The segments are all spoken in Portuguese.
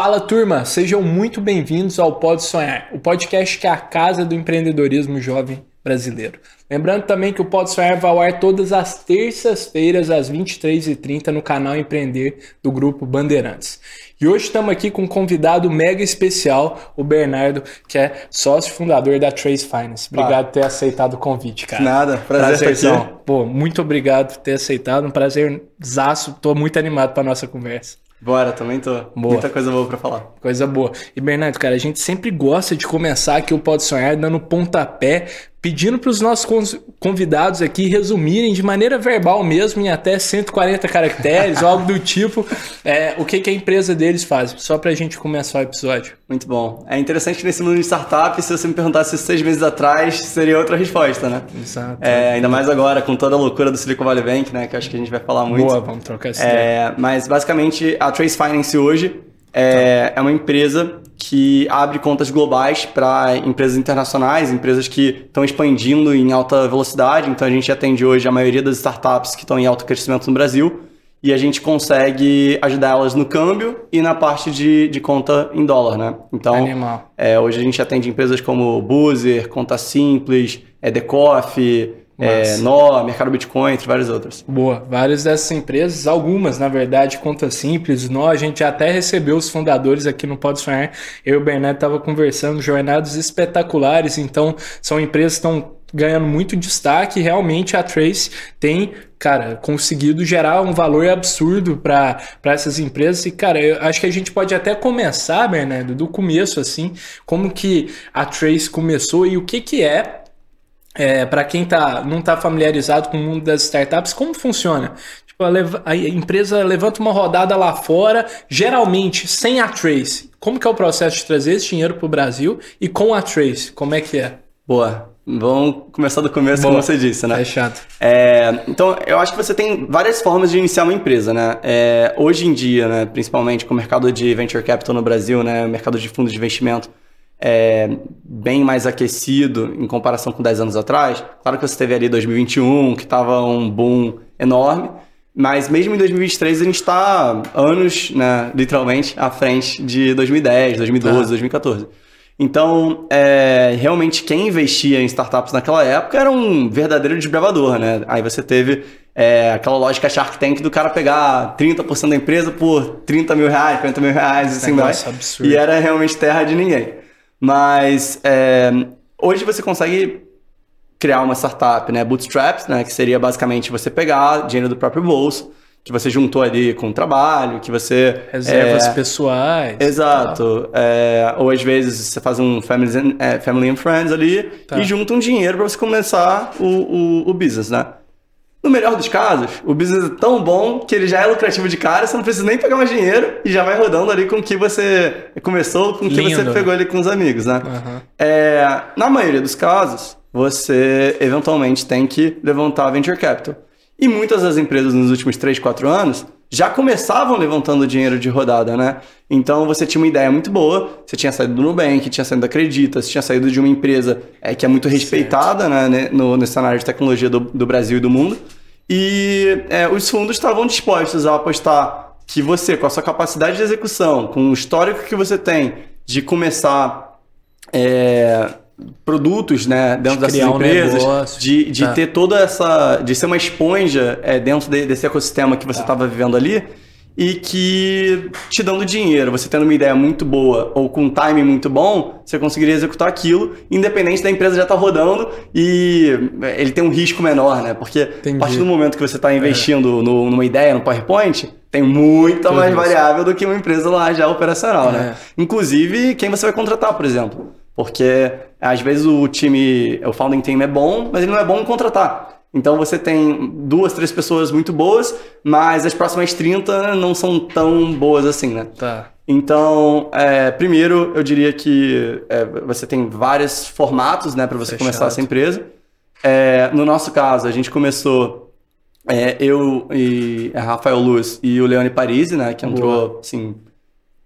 Fala turma, sejam muito bem-vindos ao Pode Sonhar, o podcast que é a casa do empreendedorismo jovem brasileiro. Lembrando também que o Pode Sonhar vai ao ar todas as terças-feiras às 23h30 no canal Empreender do Grupo Bandeirantes. E hoje estamos aqui com um convidado mega especial, o Bernardo, que é sócio fundador da Trace Finance. Obrigado por ter aceitado o convite, cara. Nada, prazer estar aqui. Pô, muito obrigado por ter aceitado, um prazerzaço. Tô muito animado para nossa conversa. Bora, também tô. Boa. Muita coisa boa para falar. Coisa boa. E Bernardo, cara, a gente sempre gosta de começar aqui o Pode Sonhar dando pontapé pedindo para os nossos convidados aqui resumirem de maneira verbal mesmo, em até 140 caracteres, ou algo do tipo, é, o que, que a empresa deles faz, só para a gente começar o episódio. Muito bom. É interessante que nesse mundo de startup, se você me perguntasse seis meses atrás, seria outra resposta, né? Exato. É, ainda mais agora, com toda a loucura do Silicon Valley Bank, né? Que acho que a gente vai falar muito. Boa, vamos trocar essa é, Mas, basicamente, a Trace Finance hoje é, é uma empresa que abre contas globais para empresas internacionais, empresas que estão expandindo em alta velocidade. Então a gente atende hoje a maioria das startups que estão em alto crescimento no Brasil e a gente consegue ajudar elas no câmbio e na parte de, de conta em dólar, né? Então, é, hoje a gente atende empresas como Boozer, Conta Simples, é, Decoff, é, Nó, Mercado Bitcoin, entre várias outras. Boa. Várias dessas empresas, algumas, na verdade, conta simples. Nó, a gente até recebeu os fundadores aqui no Pode Sonhar. Eu e o Bernardo estava conversando, jornadas espetaculares. Então, são empresas que estão ganhando muito destaque. Realmente a Trace tem, cara, conseguido gerar um valor absurdo para essas empresas. E, cara, eu acho que a gente pode até começar, Bernardo, do começo, assim, como que a Trace começou e o que, que é é, para quem tá, não está familiarizado com o mundo das startups, como funciona? Tipo, a, a, empresa levanta uma rodada lá fora, geralmente sem a Trace. Como que é o processo de trazer esse dinheiro para o Brasil e com a Trace? Como é que é? Boa. Vamos começar do começo, Boa. como você disse, né? É chato. É, então, eu acho que você tem várias formas de iniciar uma empresa, né? É, hoje em dia, né, principalmente com o mercado de venture capital no Brasil, né, o mercado de fundos de investimento, é, bem mais aquecido em comparação com 10 anos atrás. Claro que você teve ali 2021, que estava um boom enorme, mas mesmo em 2023 a gente está anos, né, literalmente, à frente de 2010, 2012, tá. 2014. Então, é, realmente, quem investia em startups naquela época era um verdadeiro desbravador, né? Aí você teve é, aquela lógica Shark Tank do cara pegar 30% da empresa por 30 mil reais, 40 mil reais, assim mais. E era realmente terra de ninguém. Mas é, hoje você consegue criar uma startup, né? Bootstraps, né? Que seria basicamente você pegar dinheiro do próprio bolso, que você juntou ali com o trabalho, que você... Reservas é, pessoais. Exato. É, ou às vezes você faz um family, and, é, family and friends ali tá. e junta um dinheiro para você começar o, o, o business, né? No melhor dos casos, o business é tão bom que ele já é lucrativo de cara, você não precisa nem pegar mais dinheiro e já vai rodando ali com o que você começou, com o que você pegou ali com os amigos, né? Uhum. É, na maioria dos casos, você eventualmente tem que levantar venture capital. E muitas das empresas nos últimos 3, 4 anos já começavam levantando dinheiro de rodada, né? Então você tinha uma ideia muito boa, você tinha saído do Nubank, tinha saído da Acredita, você tinha saído de uma empresa é, que é muito respeitada né, no, no cenário de tecnologia do, do Brasil e do mundo. E é, os fundos estavam dispostos a apostar que você, com a sua capacidade de execução, com o histórico que você tem de começar é, produtos né, dentro de dessas empresas, um de, de tá. ter toda essa. de ser uma esponja é, dentro de, desse ecossistema que você estava tá. vivendo ali e que te dando dinheiro, você tendo uma ideia muito boa ou com um time muito bom, você conseguiria executar aquilo, independente da empresa já estar tá rodando e ele tem um risco menor, né? Porque Entendi. a partir do momento que você está investindo é. no, numa ideia, no PowerPoint, tem muita mais isso. variável do que uma empresa lá já operacional, né? é. né? Inclusive, quem você vai contratar, por exemplo. Porque às vezes o time, o founding team é bom, mas ele não é bom em contratar. Então você tem duas, três pessoas muito boas, mas as próximas 30 não são tão boas assim, né? Tá. Então, é, primeiro, eu diria que é, você tem vários formatos né, para você Fechado. começar essa empresa. É, no nosso caso, a gente começou, é, eu e Rafael Luz e o Leone Parisi, né, que entrou, Boa. assim,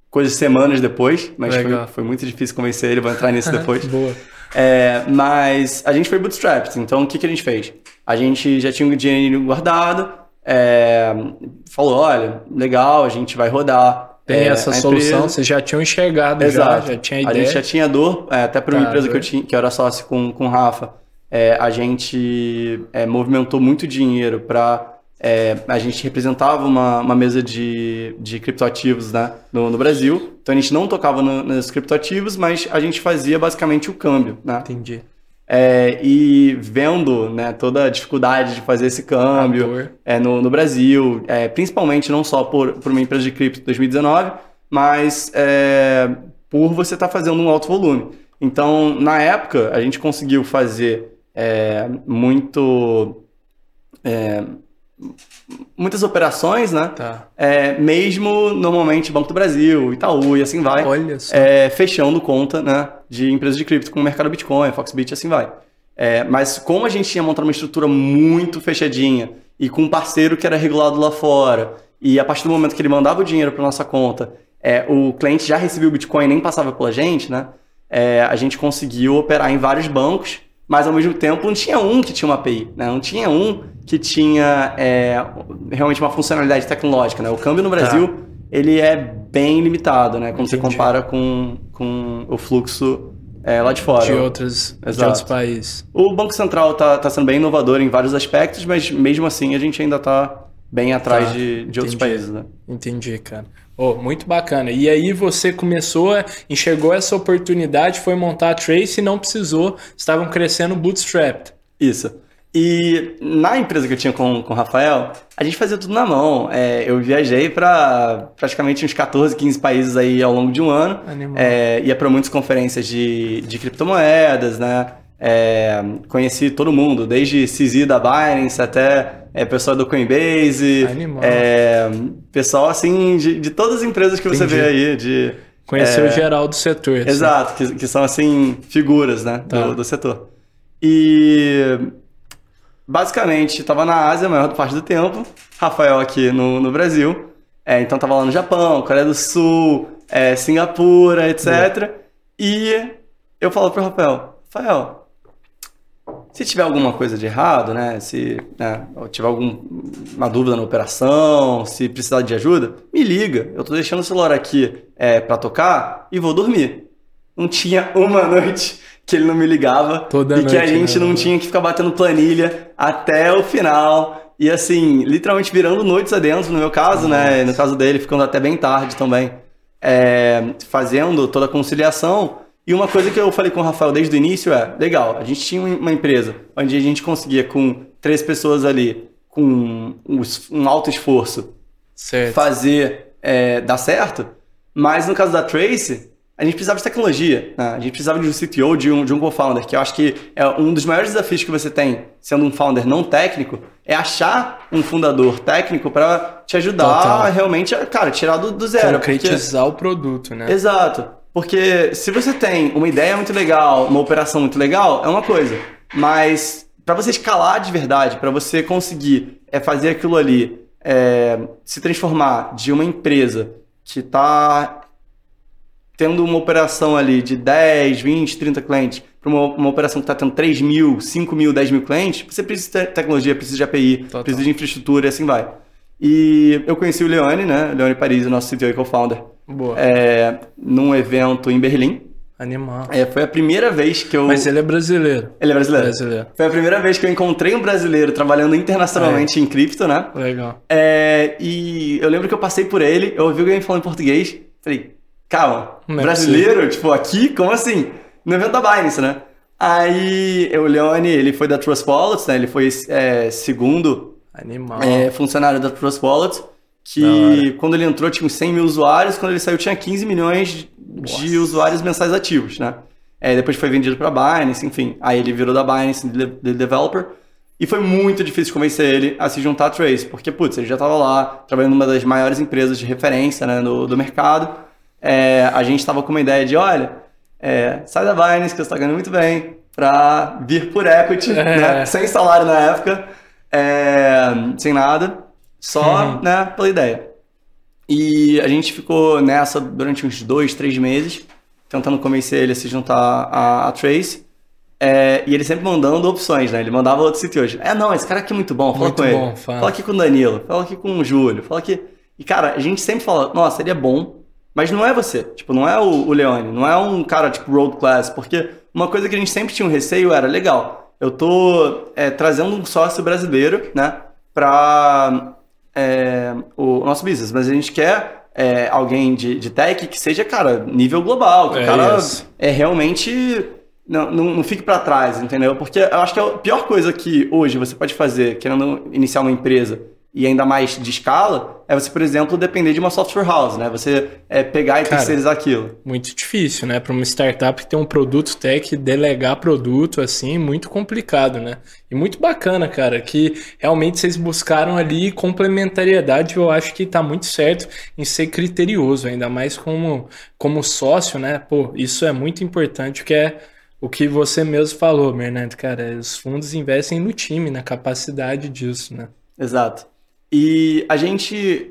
coisas de semanas depois, mas foi, foi, muito difícil convencer ele, vou entrar nisso depois. Boa. É, mas a gente foi bootstrapped, então o que, que a gente fez? A gente já tinha um dinheiro guardado, é, falou, olha, legal, a gente vai rodar Tem é, essa solução, empresa... vocês já tinham enxergado Exato. já, já tinha ideia. A gente já tinha dor, é, até para uma tá, empresa que eu, tinha, que eu era sócio com, com o Rafa, é, a gente é, movimentou muito dinheiro para é, a gente representava uma, uma mesa de, de criptoativos né, no, no Brasil. Então a gente não tocava no, nos criptoativos, mas a gente fazia basicamente o câmbio. Né? Entendi. É, e vendo né, toda a dificuldade de fazer esse câmbio é, no, no Brasil, é, principalmente não só por, por uma empresa de cripto 2019, mas é, por você estar tá fazendo um alto volume. Então, na época, a gente conseguiu fazer é, muito é, muitas operações, né? Tá. É, mesmo normalmente Banco do Brasil, Itaú e assim vai. Olha só. É, fechando conta, né? De empresas de cripto como o mercado Bitcoin, Foxbit e assim vai. É, mas como a gente tinha montado uma estrutura muito fechadinha e com um parceiro que era regulado lá fora, e a partir do momento que ele mandava o dinheiro para nossa conta, é, o cliente já recebia o Bitcoin e nem passava pela gente, né? É, a gente conseguiu operar em vários bancos mas ao mesmo tempo não tinha um que tinha uma API, né? não tinha um que tinha é, realmente uma funcionalidade tecnológica. Né? O câmbio no tá. Brasil tá. ele é bem limitado, né? quando Entendi. você compara com, com o fluxo é, lá de fora. De, outros, de outros países. O Banco Central está tá sendo bem inovador em vários aspectos, mas mesmo assim a gente ainda está bem atrás tá. de, de outros países. Né? Entendi, cara. Oh, muito bacana. E aí você começou, enxergou essa oportunidade, foi montar a Trace e não precisou, estavam crescendo bootstrapped. Isso. E na empresa que eu tinha com, com o Rafael, a gente fazia tudo na mão. É, eu viajei para praticamente uns 14, 15 países aí ao longo de um ano. É, ia para muitas conferências de, de criptomoedas, né? É, conheci todo mundo, desde CZ da Binance até é, pessoal do Coinbase, é, pessoal assim de, de todas as empresas que Entendi. você vê aí. De, Conheceu é, geral do setor. Assim. Exato, que, que, são assim figuras né, tá. do, do setor. E basicamente estava na Ásia a maior parte do tempo, Rafael aqui no, no Brasil, é, então estava lá no Japão, Coreia do Sul, é, Singapura, etc. E eu falo para o Rafael, Rafael, se tiver alguma coisa de errado, né? Se né, tiver alguma dúvida na operação, se precisar de ajuda, me liga. Eu tô deixando o celular aqui é, para tocar e vou dormir. Não tinha uma noite que ele não me ligava Toda e noite, que a gente né? não tinha que ficar batendo planilha até o final. E assim, literalmente virando noites adentro, no meu caso, né? Nossa. né? No caso dele, ficando até bem tarde também. É, fazendo toda a conciliação e uma coisa que eu falei com o Rafael desde o início é: legal, a gente tinha uma empresa onde a gente conseguia, com três pessoas ali, com um, alto esforço, certo. fazer é, dar certo, mas no caso da Trace, a gente precisava de tecnologia, né? a gente precisava de um CTO, de um, de um co-founder, que eu acho que é um dos maiores desafios que você tem, sendo um founder não técnico, é achar um fundador técnico para te ajudar Total. a realmente, cara, tirar do, do zero. Concretizar porque... o produto, né? Exato. Porque se você tem uma ideia muito legal, uma operação muito legal, é uma coisa. Mas para você escalar de verdade, para você conseguir é, fazer aquilo ali é, se transformar de uma empresa que está tendo uma operação ali de 10, 20, 30 clientes para uma, uma, operação que está tendo 3 mil, 5 mil, 10 mil clientes, você precisa de tecnologia, precisa de API, Total. precisa de infraestrutura e assim vai. E eu conheci o Leone, né? Leone Paris, nosso CTO e co-founder. Boa. É, num evento em Berlim. Animal. É, foi a primeira vez que eu. Mas ele é brasileiro. Ele é brasileiro. brasileiro. Foi a primeira vez que eu encontrei um brasileiro trabalhando internacionalmente é. em cripto, né? Legal. É, e eu lembro que eu passei por ele, eu ouvi alguém falando em português. Falei, calma, é brasileiro? Tipo, aqui? Como assim? No evento da Binance, né? Aí o Leone, ele foi da Trust Wallets, né? Ele foi é, segundo Animal. É, funcionário da Trust Wallets que quando ele entrou tinha uns 100 mil usuários, quando ele saiu tinha 15 milhões Nossa. de usuários mensais ativos, né? É, depois foi vendido para Binance, enfim. Aí ele virou da Binance de, de developer. E foi muito difícil convencer ele a se juntar a Trace, porque, putz, ele já estava lá, trabalhando numa das maiores empresas de referência né, no, do mercado. É, a gente estava com uma ideia de, olha, é, sai da Binance, que você está ganhando muito bem, para vir por equity, é. né, sem salário na época, é, sem nada. Só, uhum. né, pela ideia. E a gente ficou nessa durante uns dois, três meses, tentando convencer ele a se juntar a, a Trace. É, e ele sempre mandando opções, né? Ele mandava outro sítio hoje. É, não, esse cara aqui é muito bom, fala muito com bom, ele. Fala. fala aqui com o Danilo, fala aqui com o Júlio, fala aqui. E, cara, a gente sempre fala, nossa, ele é bom, Mas não é você, tipo, não é o, o Leone, não é um cara tipo road class, porque uma coisa que a gente sempre tinha um receio era, legal, eu tô é, trazendo um sócio brasileiro, né, para é, o nosso business, mas a gente quer é, alguém de, de tech que seja, cara, nível global, que o É cara isso. é realmente não, não, não fique para trás, entendeu? Porque eu acho que a pior coisa que hoje você pode fazer, querendo iniciar uma empresa e ainda mais de escala, é você, por exemplo, depender de uma software house, né? Você é, pegar e Cara, terceirizar aquilo. Muito difícil, né? Para uma startup que tem um produto tech, delegar produto assim, muito complicado, né? E muito bacana, cara, que realmente vocês buscaram ali complementariedade. Eu acho que tá muito certo em ser criterioso, ainda mais como, como sócio, né? Pô, isso é muito importante, que é o que você mesmo falou, Bernardo, cara. Os fundos investem no time, na capacidade disso, né? Exato. E a gente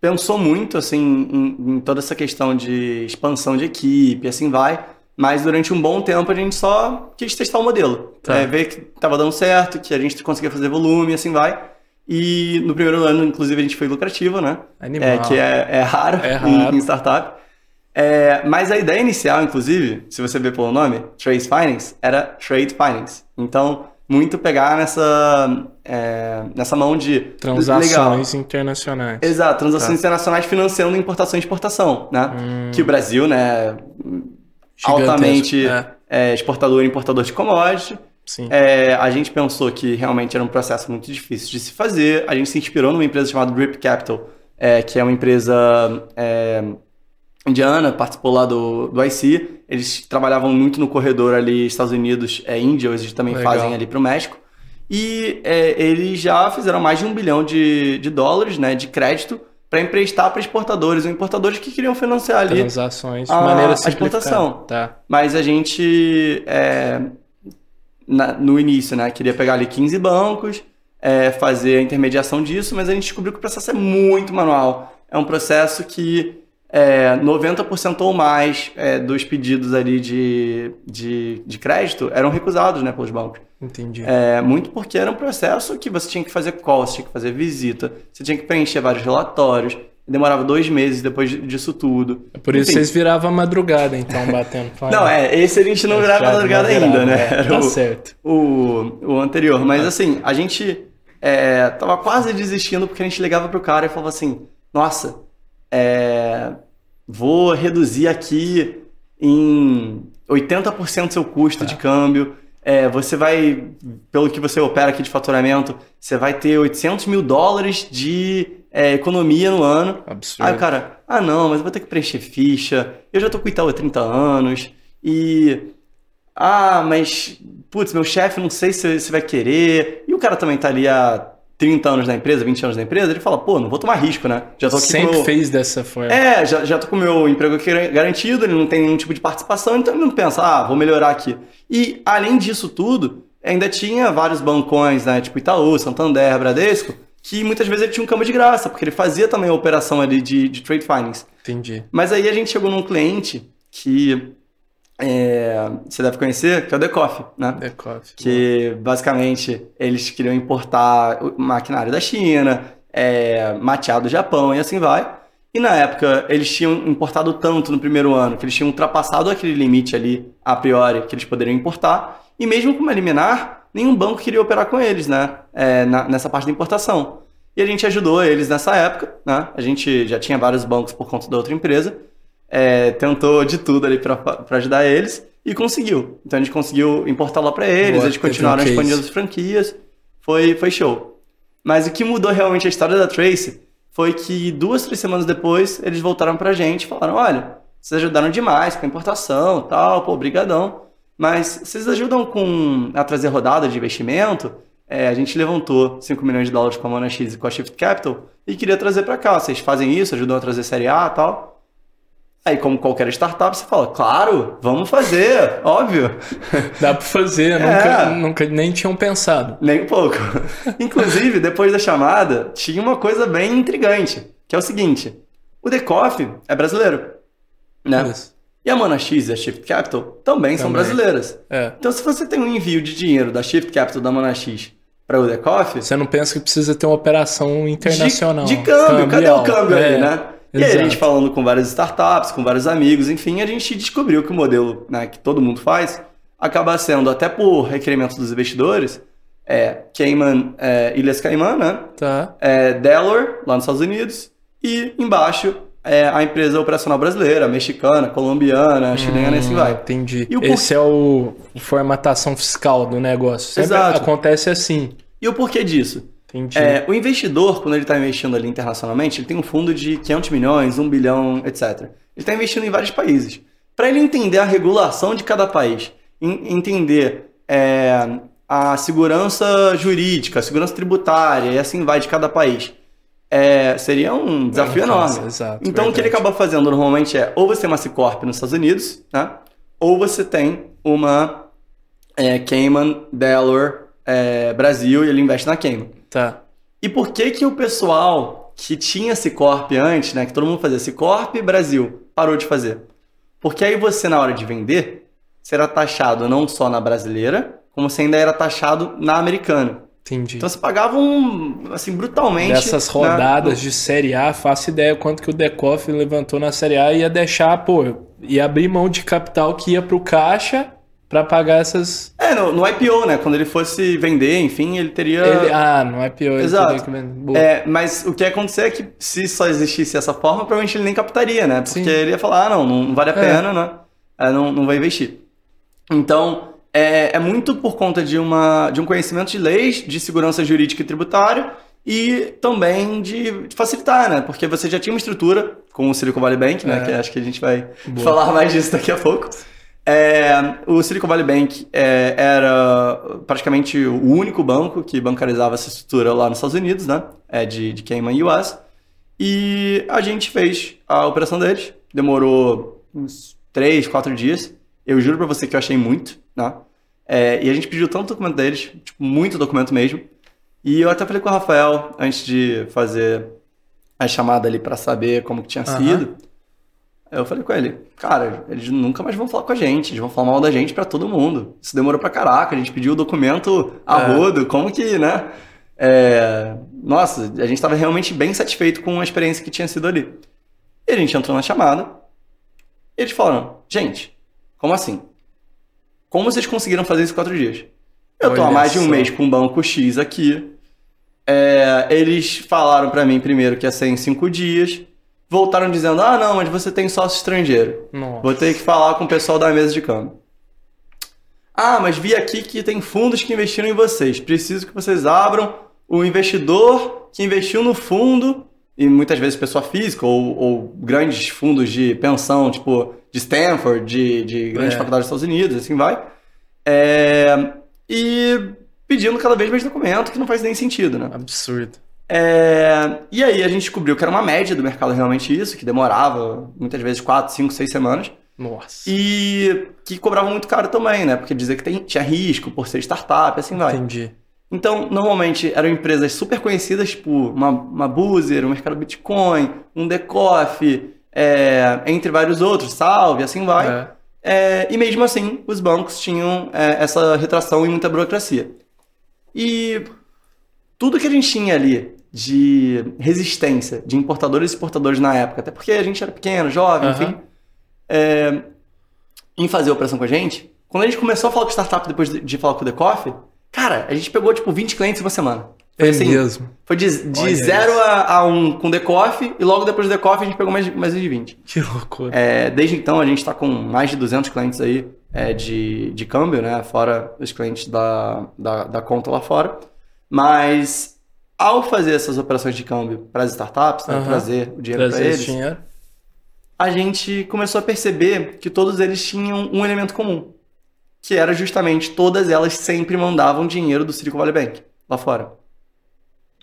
pensou muito assim em, em toda essa questão de expansão de equipe, assim vai. Mas durante um bom tempo a gente só quis testar o modelo. Tá. É, ver que tava dando certo, que a gente conseguia fazer volume, assim vai. E no primeiro ano, inclusive, a gente foi lucrativo, né? Animal. É, que é, é raro, É em- raro. Em, startup. É, mas a ideia inicial, inclusive, se você ver pelo nome, Trace Finance, era Trade Finance. Então, muito pegar nessa, é, nessa mão de... Legal. Transações internacionais. Exato, transações Tá. internacionais financiando importação e exportação, né? Que o Brasil, né, Gigantesco. altamente É, é, exportador e importador de commodity. sim. É, a gente pensou que realmente era um processo muito difícil de se fazer. A gente se inspirou numa empresa chamada Drip Capital, é, que é uma empresa é, indiana, participou lá do, do IC. Eles trabalhavam muito no corredor ali, Estados Unidos, é, Índia, eles também Legal. fazem ali para o México. E é, eles já fizeram mais de um bilhão de, de dólares né, de crédito para emprestar para exportadores ou importadores que queriam financiar ali Transações a- maneira a exportação. Tá. mas a gente, é, na- no início, né, queria pegar ali 15 bancos, é, fazer a intermediação disso, mas a gente descobriu que o processo é muito manual. É um processo que é, 90% ou mais é, dos pedidos ali de, de, de crédito eram recusados né, pelos bancos. Entendi. É, muito porque era um processo que você tinha que fazer call, você tinha que fazer visita, você tinha que preencher vários relatórios, demorava dois meses depois disso tudo. É Por isso Enfim. vocês viravam a madrugada, então, batendo. Não, é, esse a gente não virava Já madrugada virava, ainda, né? é, Era Tá o, certo. o, o anterior. Mas assim, a gente é, tava quase desistindo porque a gente ligava pro cara e falava assim: Nossa, é, vou reduzir aqui em 80% seu custo Tá. de câmbio. É, você vai, pelo que você opera aqui de faturamento, você vai ter 800 mil dólares de é, economia no ano. Absurdo. Aí o cara, ah não, mas eu vou ter que preencher ficha, eu já tô com Itaú há 30 anos, e. Ah, mas. Putz, meu chefe não sei se, se vai querer. E o cara também tá ali há 30 anos na empresa, 20 anos na empresa, ele fala, pô, não vou tomar risco, né? Já tô aqui Sempre meu... fez dessa forma. É, já, já tô com o meu emprego aqui garantido, ele não tem nenhum tipo de participação, então ele não pensa, ah, vou melhorar aqui. E além disso tudo, ainda tinha vários bancões, né? Tipo Itaú, Santander, Bradesco, que muitas vezes ele tinha um câmbio de graça, porque ele fazia também a operação ali de, de trade finance. Entendi. Mas aí a gente chegou num cliente que é, você deve conhecer, que é o Decoff, né? Decoff. Que basicamente eles queriam importar o maquinário da China, é, mateado do Japão e assim vai. E na época eles tinham importado tanto no primeiro ano que eles tinham ultrapassado aquele limite ali a priori que eles poderiam importar. E mesmo com uma liminar, nenhum banco queria operar com eles, né? É, na- nessa parte da importação. E a gente ajudou eles nessa época, né? A gente já tinha vários bancos por conta da outra empresa. É, tentou de tudo ali para ajudar eles e conseguiu. Então a gente conseguiu importar lá para eles, Boa, eles continuaram expandindo as franquias. Foi, foi show. Mas o que mudou realmente a história da Trace foi que duas, três semanas depois eles voltaram pra gente e falaram: olha, vocês ajudaram demais com a importação tal, pô, brigadão. Mas vocês ajudam com a trazer rodada de investimento? É, a gente levantou 5 milhões de dólares com a Mona X e com a Shift Capital e queria trazer para cá. Vocês fazem isso, ajudam a trazer série A e tal. Aí, como qualquer startup, você fala, claro, vamos fazer, óbvio. Dá pra fazer, É. nunca, nunca nem tinham pensado. Nem um pouco. Inclusive, depois da chamada, tinha uma coisa bem intrigante, que é o seguinte: o Decoff é brasileiro, né? Isso. E a Mana X e a Shift Capital também, são Também. brasileiras. É. Então, se você tem um envio de dinheiro da Shift Capital da Mana X para o Decoff, Você não pensa que precisa ter uma operação internacional. De, de câmbio, cadê o Cambial. câmbio É. aí, né? E aí a gente falando com várias startups, com vários amigos, enfim, a gente descobriu que o modelo né, que todo mundo faz acaba sendo, até por requerimento dos investidores, é Cayman, é, Ilhas Caimã, né? Tá. É, Delaware, lá nos Estados Unidos, e embaixo é a empresa operacional brasileira, mexicana, colombiana, chilena, hum, e assim vai. Entendi. E Esse por... é o, o formatação fiscal do negócio. Sempre Exato. acontece assim. E o porquê disso? Entendi. É, o investidor, quando ele está investindo ali internacionalmente, ele tem um fundo de 500 milhões, 1 bilhão, etc. Ele está investindo em vários países. Para ele entender a regulação de cada país, entender é, a segurança jurídica, a segurança tributária e assim vai de cada país, é, seria um desafio é, enorme. Exato, então verdade. o que ele acaba fazendo normalmente é ou você tem uma C Corp nos Estados Unidos, né? ou você tem uma é, Cayman, Delaware, é, Brasil e ele investe na Cayman. Tá. E por que que o pessoal que tinha Cicorp antes, né, que todo mundo fazia Cicorp Brasil, parou de fazer? Porque aí você na hora de vender, será taxado não só na brasileira, como você ainda era taxado na americana. Entendi. Então você pagava um, assim, brutalmente. Dessas rodadas né? de Série A, faço ideia quanto que o Decoff levantou na Série A e ia deixar, pô, ia abrir mão de capital que ia pro caixa para pagar essas. É, no, no, IPO, né? Quando ele fosse vender, enfim, ele teria. Ele... Ah, no IPO ele Exato. teria que É, mas o que ia acontecer é que se só existisse essa forma, provavelmente ele nem captaria, né? Porque Sim. ele ia falar, ah, não, não vale a é. pena, né? É, não, não vai investir. Então, é, é muito por conta de, uma, de um conhecimento de leis, de segurança jurídica e tributária e também de, de, facilitar, né? Porque você já tinha uma estrutura com o Silicon Valley Bank, né? É. Que acho que a gente vai Boa. falar mais disso daqui a pouco. É, o Silicon Valley Bank é, era praticamente o único banco que bancarizava essa estrutura lá nos Estados Unidos, né? É de, de Cayman US. E a gente fez a operação deles. Demorou uns 3, 4 dias. Eu juro pra você que eu achei muito, né? É, e a gente pediu tanto documento deles, tipo, muito documento mesmo. E eu até falei com o Rafael antes de fazer a chamada ali para saber como que tinha uhum. sido. Eu falei com ele, cara, eles nunca mais vão falar com a gente, eles vão falar mal da gente para todo mundo. Isso demorou pra caraca, a gente pediu o documento a é. rodo, como que, né? É... Nossa, a gente tava realmente bem satisfeito com a experiência que tinha sido ali. E a gente entrou na chamada, e eles falaram, gente, como assim? Como vocês conseguiram fazer isso em quatro dias? Eu tô há mais de um mês com o banco X aqui. É, eles falaram para mim primeiro que ia ser em cinco dias voltaram dizendo: ah, não, mas você tem sócio estrangeiro. Nossa. Vou ter que falar com o pessoal da mesa de câmbio. Ah, mas vi aqui que tem fundos que investiram em vocês. Preciso que vocês abram o investidor que investiu no fundo, e muitas vezes pessoa física, ou, ou grandes fundos de pensão, tipo de Stanford, de, de grandes é. faculdades dos Estados Unidos, assim vai. É, e pedindo cada vez mais documento, que não faz nem sentido, né? Absurdo. É... E aí a gente descobriu que era uma média do mercado realmente isso, que demorava muitas vezes 4, 5, 6 semanas. Nossa. E que cobrava muito caro também, né? Porque dizia que tem, tinha risco por ser startup, assim vai. Entendi. Então, normalmente eram empresas super conhecidas, tipo uma, uma Boozer, o um mercado Bitcoin, um Decoff, é, entre vários outros, Salve, assim vai. É. É, e mesmo assim, os bancos tinham é, essa retração e muita burocracia. E tudo que a gente tinha ali de resistência de importadores e exportadores na época, até porque a gente era pequeno, jovem, uhum. enfim, é, em fazer a operação com a gente, quando a gente começou a falar com startup depois de, de falar com o The Coffee, cara, a gente pegou tipo 20 clientes em uma semana. Foi é assim, mesmo. Foi de, de zero a, a, um com The Coffee e logo depois do The Coffee a gente pegou mais, mais de 20. Que loucura. É, desde então a gente está com mais de 200 clientes aí é, de, de câmbio, né? Fora os clientes da, da, da conta lá fora. Mas ao fazer essas operações de câmbio para as startups, né, uhum. trazer o dinheiro para eles, dinheiro. a gente começou a perceber que todos eles tinham um elemento comum, que era justamente todas elas sempre mandavam dinheiro do Silicon Valley Bank lá fora.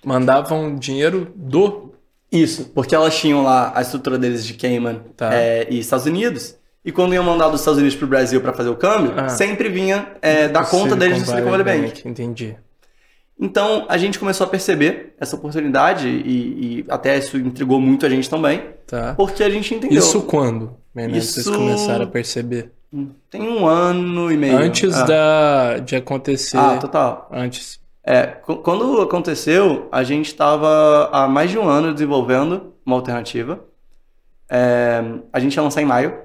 Mandavam dinheiro do isso, porque elas tinham lá a estrutura deles de Cayman tá. é, e Estados Unidos. E quando iam mandar dos Estados Unidos para o Brasil para fazer o câmbio, ah. sempre vinha é, da conta deles do Silicon Valley Bank. Bank. Entendi. Então a gente começou a perceber essa oportunidade e, e até isso intrigou muito a gente também. Tá. Porque a gente entendeu. Isso quando? Isso... Vocês começaram a perceber? Tem um ano e meio. Antes ah. da, de acontecer. Ah, total. Antes. É, quando aconteceu, a gente estava há mais de um ano desenvolvendo uma alternativa É, a gente ia lançar em maio.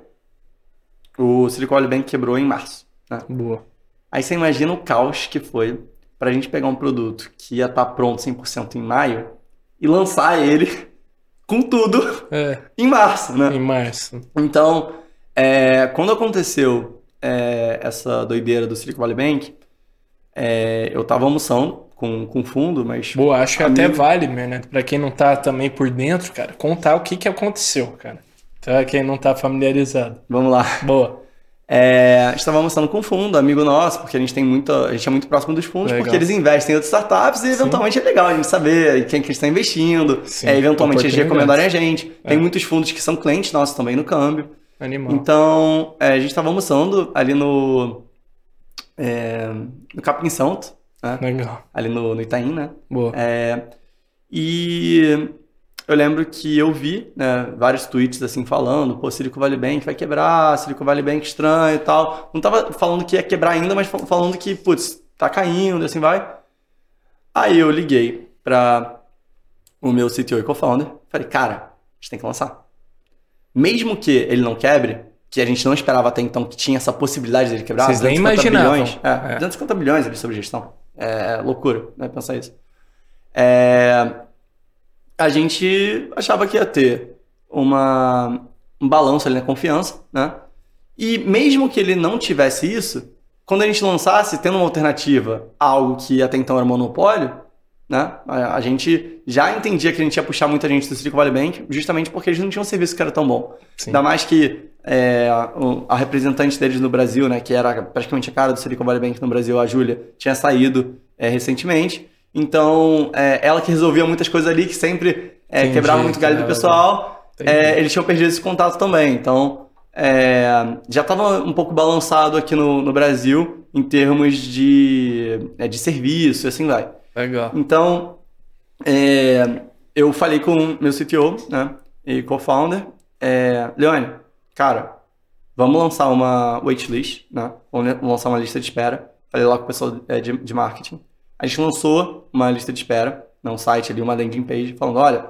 O Silicon Valley Bank quebrou em março. Né? Boa. Aí você imagina o caos que foi pra gente pegar um produto que ia estar tá pronto 100% em maio e lançar ele com tudo é. em março, né? Em março. Então, é, quando aconteceu é, essa doideira do Silicon Valley Bank, é, eu tava almoçando com, com fundo, mas. Boa, acho que até vale, né? Pra quem não tá também por dentro, cara, contar o que, que aconteceu, cara. Pra quem não tá familiarizado. Vamos lá. Boa. É, estava almoçando com um fundo, amigo nosso, porque a gente tem muita. A gente é muito próximo dos fundos, legal. porque eles investem em outras startups e eventualmente Sim. é legal a gente saber quem que está investindo. Sim, é, eventualmente eles recomendarem a gente. É. Tem muitos fundos que são clientes nossos também no câmbio. Animal. Então, é, a gente estava almoçando ali no. É, no Capim Santo. Né? Legal. Ali no, no Itaim, né? Boa. É, e eu lembro que eu vi né, vários tweets assim falando, pô, Silicon Valley Bank vai quebrar, Silicon Valley Bank estranho e tal. Não tava falando que ia quebrar ainda, mas falando que, putz, tá caindo, assim vai. Aí eu liguei para o meu CTO e co-founder, falei, cara, a gente tem que lançar. Mesmo que ele não quebre, que a gente não esperava até então que tinha essa possibilidade dele quebrar, Vocês nem imaginavam. Bilhões, é, é. 250 bilhões ali sobre gestão. É loucura, né, pensar isso. É, a gente achava que ia ter uma, um balanço ali na confiança, né? E mesmo que ele não tivesse isso, quando a gente lançasse, tendo uma alternativa a algo que até então era monopólio, né? A, a, gente já entendia que a gente ia puxar muita gente do Silicon Valley Bank, justamente porque eles não tinham um serviço que era tão bom. Sim. Ainda mais que é, a, a, representante deles no Brasil, né, que era praticamente a cara do Silicon Valley Bank no Brasil, a Júlia, tinha saído é, recentemente. Então, é, ela que resolvia muitas coisas ali, que sempre é, Entendi, quebrava muito galho do pessoal, é, eles tinham perdido esse contato também. Então, é, já estava um pouco balançado aqui no, no Brasil em termos de, é, de serviço e assim vai. Legal. Então, eu falei com meu CTO né, e co-founder, Leone, cara, vamos lançar uma waitlist, né? Vamos lançar uma lista de espera. Falei lá com o pessoal de, de marketing. A gente lançou uma lista de espera, né, um site ali, uma landing page, falando, olha,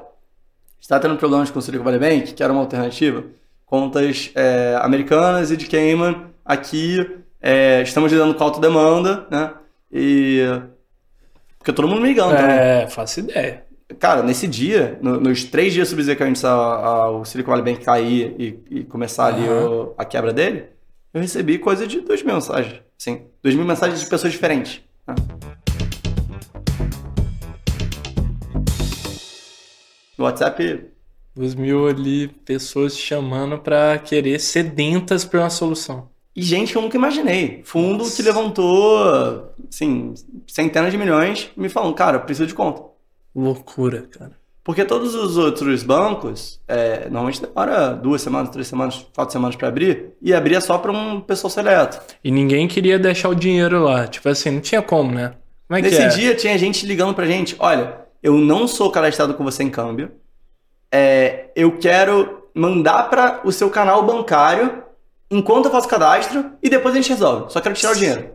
está tendo problemas com o Silicon Valley Bank, que era uma alternativa, contas é, americanas e de Cayman, aqui é, estamos lidando com alta demanda, né, e... Porque todo mundo me ligando É, também. faço ideia. Cara, nesse dia, no, nos três dias subsequentes ao Silicon Valley Bank cair e, e começar uhum. ali o, a quebra dele, eu recebi coisa de duas mil mensagens. Sim, duas mil mensagens de pessoas diferentes. Né? No WhatsApp. Os mil ali, pessoas chamando para querer sedentas para uma solução. E gente que eu nunca imaginei. Fundo Nossa. que levantou, assim, centenas de milhões, me falando, cara, preciso de conta. Loucura, cara. Porque todos os outros bancos, é, normalmente demora duas semanas, três semanas, quatro semanas para abrir, e abria só para um pessoal seleto. E ninguém queria deixar o dinheiro lá. Tipo assim, não tinha como, né? Como é Nesse é? dia tinha gente ligando pra gente, olha, eu não sou cadastrado com você em câmbio, é, eu quero mandar para o seu canal bancário enquanto eu faço cadastro e depois a gente resolve. Só quero tirar o dinheiro.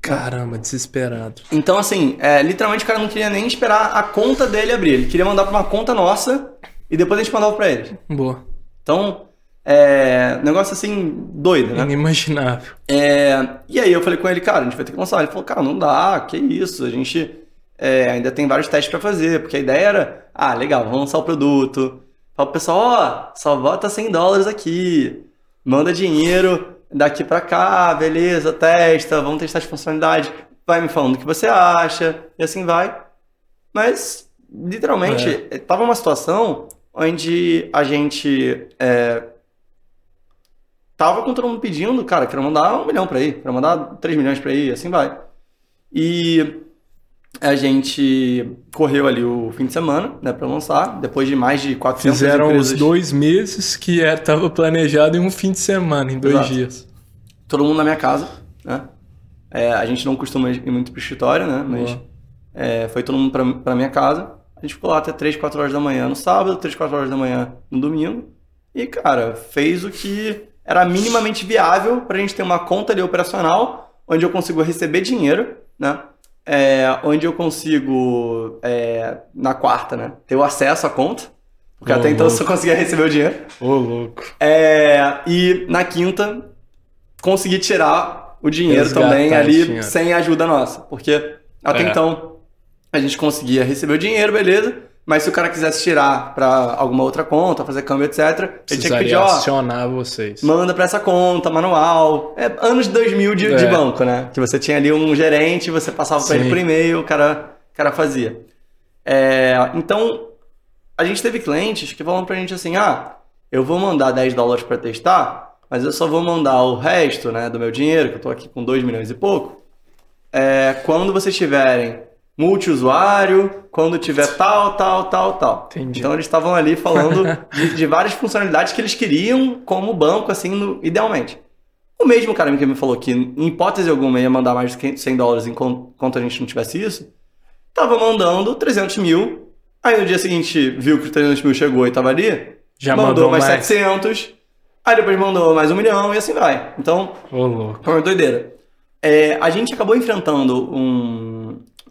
Caramba, desesperado. Então, assim, é, literalmente o cara não queria nem esperar a conta dele abrir. Ele queria mandar para uma conta nossa e depois a gente mandava para ele. Boa. Então, é, negócio assim, doido, né? Inimaginável. É, e aí eu falei com ele, cara, a gente vai ter que lançar. Ele falou, cara, não dá, que isso, a gente é, ainda tem vários testes para fazer, porque a ideia era, ah, legal, vamos lançar o produto. Fala pro pessoal, ó, oh, só bota 100 dólares aqui, manda dinheiro daqui para cá, beleza, testa, vamos testar as funcionalidades, vai me falando o que você acha, e assim vai. Mas, literalmente, é. tava uma situação onde a gente é, tava com todo mundo pedindo, cara, quero mandar um milhão para ir, quero mandar 3 milhões para ir, assim vai. E a gente correu ali o fim de semana, né, para lançar, depois de mais de 400 Fizeram empresas. os dois meses que estava é, planejado em um fim de semana, em dois Exato. dias. Todo mundo na minha casa, né? É, a gente não costuma ir muito pro escritório, né? Mas é, foi todo mundo pra, pra minha casa. A gente ficou lá até 3, 4 horas da manhã no sábado, 3, 4 horas da manhã no domingo. E, cara, fez o que era minimamente viável pra gente ter uma conta ali operacional, onde eu consigo receber dinheiro, né? É, onde eu consigo, é, na quarta, né, ter o acesso à conta. Porque Ô, até então louco. você só conseguia receber o dinheiro. Ô, louco. É, e na quinta, consegui tirar o dinheiro Resgatar, também ali dinheiro. sem ajuda nossa. Porque até é. então a gente conseguia receber o dinheiro, beleza. Mas se o cara quisesse tirar para alguma outra conta, fazer câmbio, etc., ele tinha que pedir, ó, acionar vocês. Manda para essa conta, manual. É anos 2000 de, é. de banco, né? Que você tinha ali um gerente, você passava para ele por e-mail, o cara, o cara fazia. É, então, a gente teve clientes que falam pra gente assim: ah, eu vou mandar 10 dólares para testar, mas eu só vou mandar o resto né, do meu dinheiro, que eu tô aqui com 2 milhões e pouco, é, quando vocês tiverem multiusuário, quando tiver tal, tal, tal, tal. Entendi. Então eles estavam ali falando de, de, várias funcionalidades que eles queriam como banco, assim, no, idealmente. O mesmo cara que me falou que, em hipótese alguma, ia mandar mais de 100 dólares enquanto a gente não tivesse isso, tava mandando 300 mil Aí no dia seguinte viu que o 300 mil chegou e tava ali, já mandou, mandou mais, mais 700, aí depois mandou mais um milhão e assim vai. Então, oh, foi uma doideira. É, a gente acabou enfrentando um,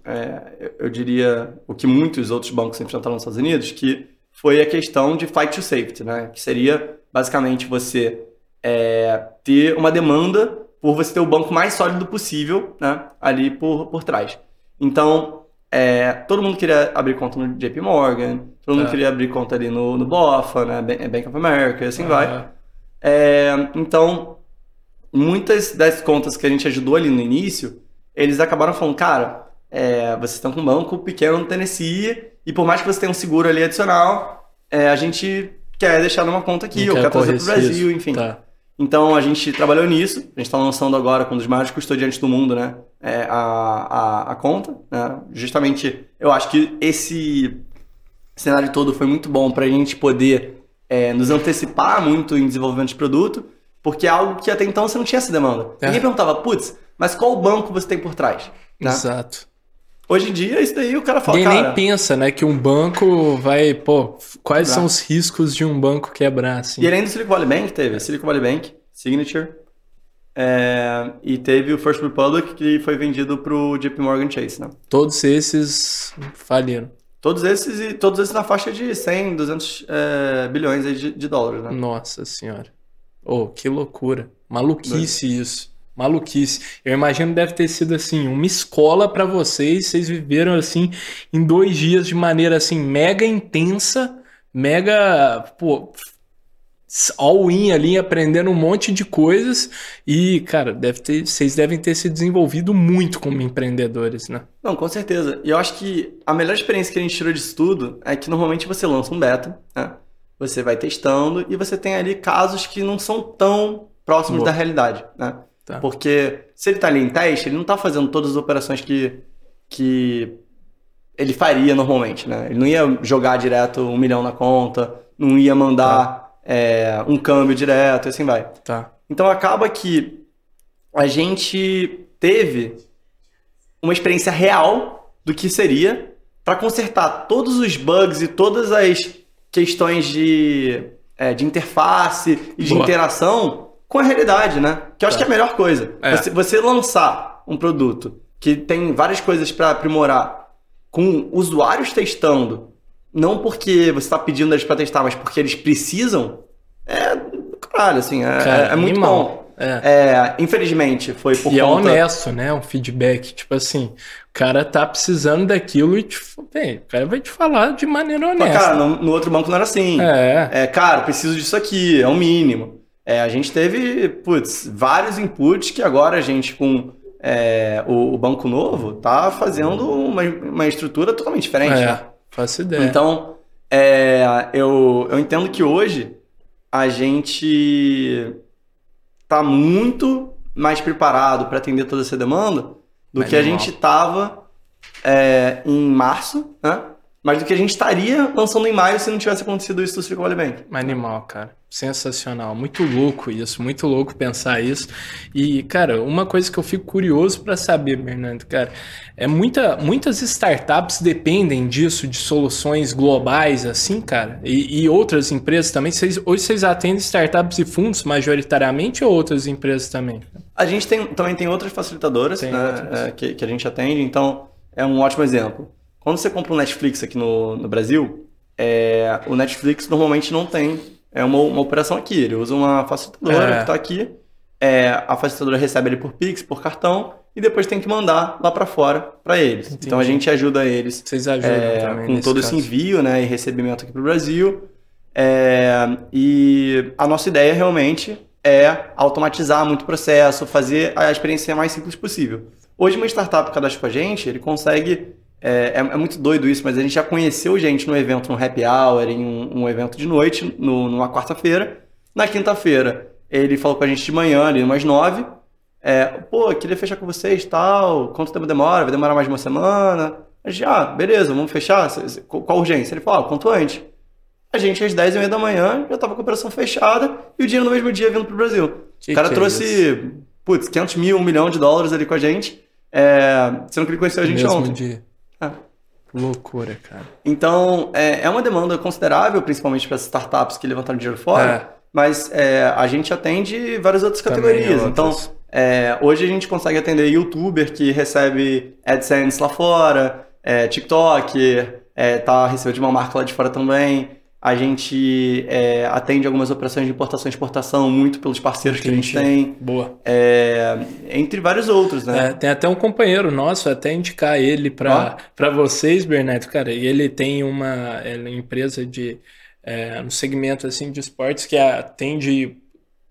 é, eu diria, o que muitos outros bancos enfrentaram nos Estados Unidos, que foi a questão de fight to safety, né? Que seria basicamente você é, ter uma demanda por você ter o banco mais sólido possível, né? Ali por, por trás. Então, é, todo mundo queria abrir conta no JP Morgan, todo mundo é. queria abrir conta ali no, no BOFA, né, Bank of America, e assim vai. É, então, muitas das contas que a gente ajudou ali no início, eles acabaram falando, cara, é, vocês estão com um banco pequeno no Tennessee, e por mais que você tenha um seguro ali adicional, é, a gente quer deixar numa conta aqui, ou quer trazer para o Brasil, enfim. Tá. Então a gente trabalhou nisso, a gente está lançando agora com um dos maiores custodiantes do mundo, né? É, a, a, a, conta. Né? Justamente, eu acho que esse cenário todo foi muito bom para a gente poder é, nos antecipar muito em desenvolvimento de produto, porque é algo que até então você não tinha essa demanda. É. Ninguém perguntava, putz, mas qual banco você tem por trás? Né? Exato. Hoje em dia, isso daí o cara fala, Ninguém nem pensa, né, que um banco vai, pô, quais quebrar. são os riscos de um banco quebrar, assim? E além do Silicon Valley Bank, teve Silicon Valley Bank, Signature, é, e teve o First Republic, que foi vendido pro JP Morgan Chase, né? Todos esses faliram. Todos esses e todos esses na faixa de 100, 200 é, bilhões de, de, dólares, né? Nossa senhora. Oh, que loucura. Maluquice isso maluquice. Eu imagino deve ter sido assim, uma escola para vocês. Vocês viveram assim em dois dias de maneira assim mega intensa, mega pô, all-in ali, aprendendo um monte de coisas. E, cara, deve ter, vocês devem ter se desenvolvido muito como empreendedores, né? Não, com certeza. E eu acho que a melhor experiência que a gente tirou disso tudo é que normalmente você lança um beta, né? Você vai testando e você tem ali casos que não são tão próximos Boa. da realidade, né? Tá. Porque se ele está ali em teste, ele não está fazendo todas as operações que, que ele faria normalmente, né? Ele não ia jogar direto um milhão na conta, não ia mandar tá. é, um câmbio direto e assim vai. Tá. Então acaba que a gente teve uma experiência real do que seria para consertar todos os bugs e todas as questões de, é, de interface e de Boa. interação com a realidade, né? Que eu acho tá. que é a melhor coisa. É. Você, você lançar um produto que tem várias coisas para aprimorar, com usuários testando, não porque você está pedindo eles para testar, mas porque eles precisam, é caralho, assim, é, Cara, é, é muito bom. É. é. infelizmente, foi por e é conta... é honesto, né? Um feedback. Tipo assim, o cara tá precisando daquilo e, tipo, bem, o cara vai te falar de maneira honesta. Mas, cara, no, no, outro banco não era assim. É. É, cara, preciso disso aqui, é o mínimo. É, a gente teve, putz, vários inputs que agora a gente, com é, o, o, Banco Novo, tá fazendo uma, uma estrutura totalmente diferente. É, né? faço ideia. Então, é, eu, eu entendo que hoje a gente tá muito mais preparado para atender toda essa demanda do Mas que a gente tava é, em março, né? Mas do que a gente estaria lançando em maio se não tivesse acontecido isso do Silicon Valley Bank. Animal, cara. Sensacional. Muito louco isso, muito louco pensar isso. E, cara, uma coisa que eu fico curioso para saber, Bernardo, cara, é muita, muitas startups dependem disso, de soluções globais, assim, cara, e, e outras empresas também. Vocês, hoje vocês atendem startups e fundos majoritariamente ou outras empresas também? A gente tem, também tem outras facilitadoras tem né, outras. É, que, que a gente atende, então é um ótimo exemplo. Quando você compra um Netflix aqui no, no Brasil, é, o Netflix normalmente não tem é uma, uma operação aqui. Ele usa uma facilitadora É. que está aqui. É, a facilitadora recebe ele por Pix, por cartão, e depois tem que mandar lá para fora para eles. Entendi. Então a gente ajuda eles Vocês ajudam é, também com todo caso. esse envio né, e recebimento aqui para o Brasil. É, e a nossa ideia realmente é automatizar muito o processo, fazer a experiência mais simples possível. Hoje, uma startup cadastra com a gente, ele consegue. É, é- é muito doido isso, mas a gente já conheceu gente no evento, no happy hour, em um, um evento de noite, no- numa quarta-feira. Na quinta-feira, ele falou com a gente de manhã, ali umas nove. É, pô, queria fechar com vocês tal. Quanto tempo demora? Vai demorar mais de uma semana? A gente, ah, beleza, vamos fechar. Qual a urgência? Ele falou, ah, quanto antes. A gente, às 10 e meia da manhã, já tava com a operação fechada e o dinheiro no mesmo dia vindo pro Brasil. Que o cara que é trouxe, putz, 500 mil, um milhão de dólares ali com a gente, é, sendo que ele conheceu a gente Mesmo ontem. dia. Loucura, cara. Então, é, é uma demanda considerável, principalmente para as startups que levantaram dinheiro fora, É. mas é, a gente atende várias outras Também categorias. outras. Então, é, hoje a gente consegue atender youtuber que recebe AdSense lá fora, é, TikTok, é, tá recebendo de uma marca lá de fora também. A gente é, atende algumas operações de importação e exportação muito pelos parceiros que a gente Entendi. tem, Boa. é, entre vários outros, né? É, tem até um companheiro nosso, até indicar ele para para vocês, Berneto, cara. E ele tem uma, ele é uma empresa de é, um segmento assim de esportes que atende,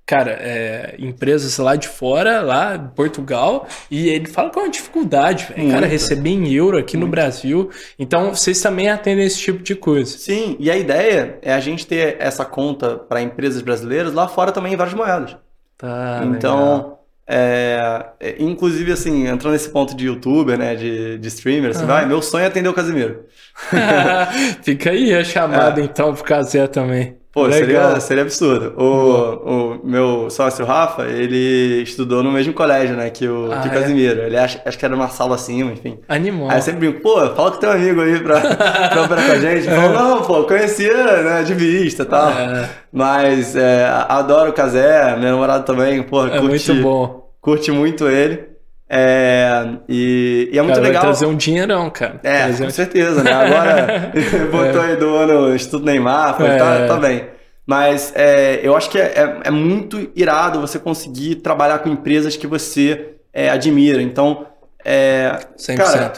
cara, é, empresas lá de fora, lá em Portugal, e ele fala com uma dificuldade, velho. Cara, receber em euro aqui no Brasil. Então, vocês também atendem esse tipo de coisa. Sim, e a ideia é a gente ter essa conta para empresas brasileiras lá fora também em várias moedas. Tá, então, é, é, inclusive assim, entrando nesse ponto de youtuber, né, de, de streamer, assim, Aham. vai, meu sonho é atender o Casimiro. Fica aí a chamada então pro Casé também. Pô, seria, seria absurdo. O, o meu sócio Rafa, ele estudou no mesmo colégio, né, que o, Ah, que é? Casimiro. Ele acha, acho que era uma sala acima, enfim. Animal. Aí eu sempre brinco, pô, fala com teu amigo aí pra, pra operar com a gente. Falou, não, pô, conhecia, né, de vista e tal. É, Mas é, adoro o Casé, minha namorada também, porra, é curte, muito bom. curte muito ele. É, e, e é muito Cara, legal. Vai trazer um dinheirão, cara. É, Trazer com um- certeza, né? Agora botou aí do ano Estudo Neymar, pô, É. tá, tá bem. Mas é, eu acho que é, é- é muito irado você conseguir trabalhar com empresas que você é, admira. Então, é, 100%. cara,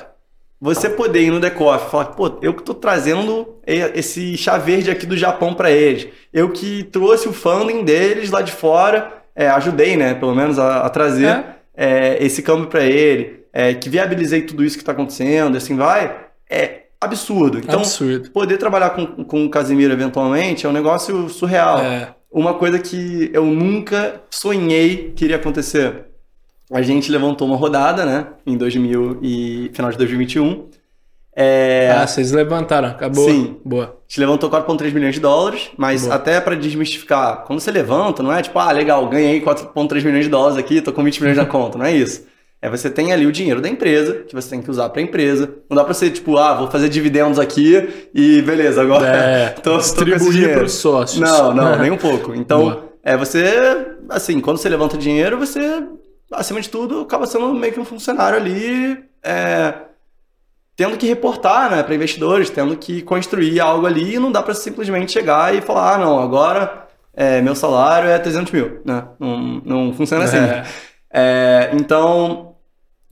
você poder ir no Decoff e falar, pô, eu que tô trazendo esse chá verde aqui do Japão para eles. Eu que trouxe o funding deles lá de fora, é, ajudei, né, pelo menos a, a trazer É. esse câmbio para ele, é, que viabilizei tudo isso que tá acontecendo, assim vai, é absurdo. Então, Absurdo. poder trabalhar com, com o Casimiro eventualmente é um negócio surreal. É, Uma coisa que eu nunca sonhei que iria acontecer. A gente levantou uma rodada, né? Em 2000 e final de 2021. É, Ah, vocês levantaram. Acabou? Sim. Boa. a gente levantou 4,3 milhões de dólares, mas Boa. até para desmistificar, quando você levanta, não é tipo, ah, legal, ganhei 4,3 milhões de dólares aqui, tô com 20 milhões na conta, não é isso. É você tem ali o dinheiro da empresa, que você tem que usar para a empresa. Não dá para você, tipo, ah, vou fazer dividendos aqui e beleza, agora É, tô, distribuir para os sócios. Não, não, nem um pouco. Então, Boa. é você, assim, quando você levanta dinheiro, você, acima de tudo, acaba sendo meio que um funcionário ali, é, tendo que reportar, né, para investidores, tendo que construir algo ali, e não dá para simplesmente chegar e falar, ah, não, agora é, meu salário é 300 mil, né? Não, não funciona assim. É. É, então,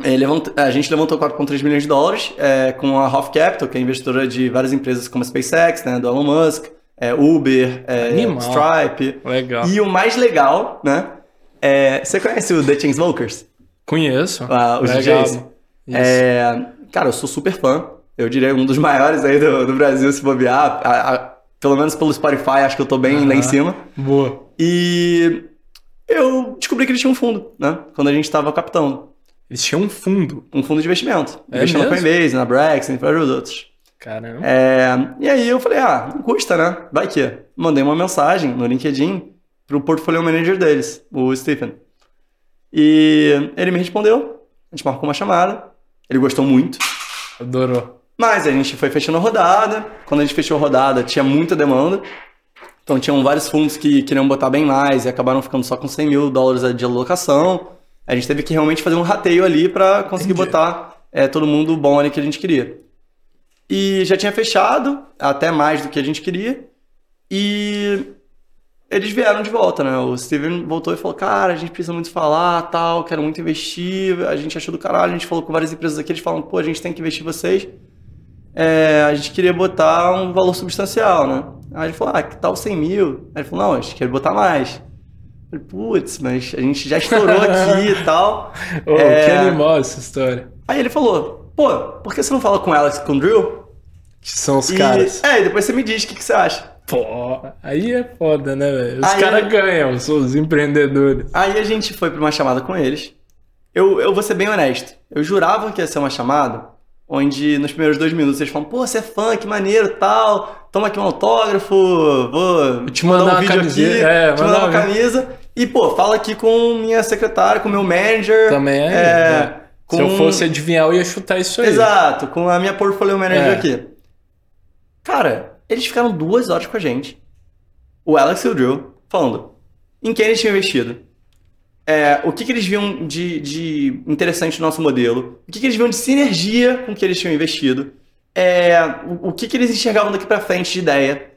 levant- a gente levantou 4,3 milhões de dólares é, com a Hoff Capital, que é investidora de várias empresas como a SpaceX, né, do Elon Musk, é, Uber, é. Stripe. Legal. E o mais legal, né? você conhece o The Chainsmokers? Conheço. Ah, os Legal. DJs? Isso. É, cara, eu sou super fã. Eu diria um dos maiores aí do, do Brasil, se bobear. A- a- pelo menos pelo Spotify, acho que eu tô bem lá em cima. Boa. E eu descobri que eles tinham um fundo, né? Quando a gente tava captando. Eles tinham um fundo. Um fundo de investimento. É Investindo na mesmo? Coinbase, na Brex, entre vários outros. Caramba. É, e aí eu falei, ah, não custa, né? Vai que. Mandei uma mensagem no LinkedIn pro portfolio manager deles, o Stephen. E ele me respondeu, a gente marcou uma chamada, ele gostou muito. Adorou. Mas a gente foi fechando a rodada. Quando a gente fechou a rodada, tinha muita demanda. Então tinham vários fundos que queriam botar bem mais e acabaram ficando só com 100 mil dólares de alocação. A gente teve que realmente fazer um rateio ali para conseguir Entendi. botar é, todo mundo bom ali que a gente queria. E já tinha fechado, até mais do que a gente queria. E eles vieram de volta, né? O Steven voltou e falou: Cara, a gente precisa muito falar, tal, quero muito investir. A gente achou do caralho, a gente falou com várias empresas aqui, eles falam: Pô, a gente tem que investir vocês. É, a gente queria botar um valor substancial, né? Aí ele falou: Ah, que tal 100 mil? Aí ele falou: Não, a gente quer botar mais. Eu falei, putz, mas a gente já estourou aqui e tal. Oh, é... Que animal essa história. Aí ele falou: Pô, por que você não fala com Alex e com o Drill? Que são os e... caras. É, e depois você me diz o que, que você acha. Pô, aí é foda, né, velho? Os caras ganham, os empreendedores. Aí a gente foi pra uma chamada com eles. Eu, eu vou ser bem honesto. Eu jurava que ia ser uma chamada onde nos primeiros dois minutos eles falam, pô, você é fã, que maneiro, tal, toma aqui um autógrafo, vou te mandar, mandar um vídeo camiseta, aqui, é, te mandar uma camisa. E, pô, fala aqui com minha secretária, com meu manager. Também é. é com... Se eu fosse adivinhar, eu ia chutar isso aí. Exato, com a minha portfolio manager é. aqui. Cara, eles ficaram duas horas com a gente. O Alex e o Drew falando em quem eles tinham investido. É, o que, que eles viam de, de interessante no nosso modelo. O que, que eles viam de sinergia com o que eles tinham investido. É, o, o que, que eles enxergavam daqui para frente de ideia.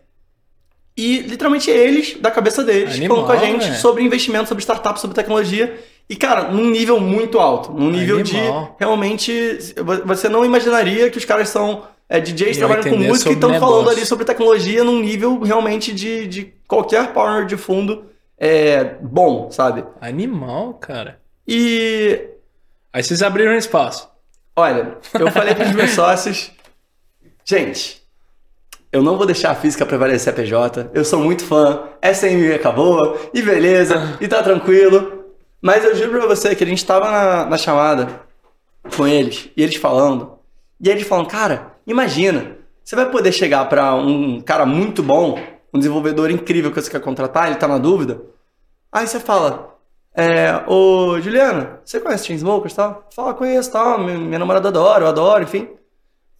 E literalmente eles, da cabeça deles, Animal, falando com a gente né? sobre investimento, sobre startup, sobre tecnologia. E, cara, num nível muito alto. Num nível Animal. de realmente. Você não imaginaria que os caras são é, DJs trabalham com música e estão falando ali sobre tecnologia num nível realmente de, de qualquer partner de fundo é, bom, sabe? Animal, cara. E. Aí vocês abriram espaço. Olha, eu falei para os meus sócios, gente, eu não vou deixar a física prevalecer a PJ, eu sou muito fã, SMI acabou, e beleza, e tá tranquilo. Mas eu juro pra você que a gente tava na, na chamada com eles, e eles falando, e eles falam, cara, Imagina, você vai poder chegar para um cara muito bom, um desenvolvedor incrível que você quer contratar, ele tá na dúvida. Aí você fala, é, ô Juliana, você conhece Chainsmokers e tal? Fala, conheço tal, minha, minha namorada adora, eu adoro, enfim.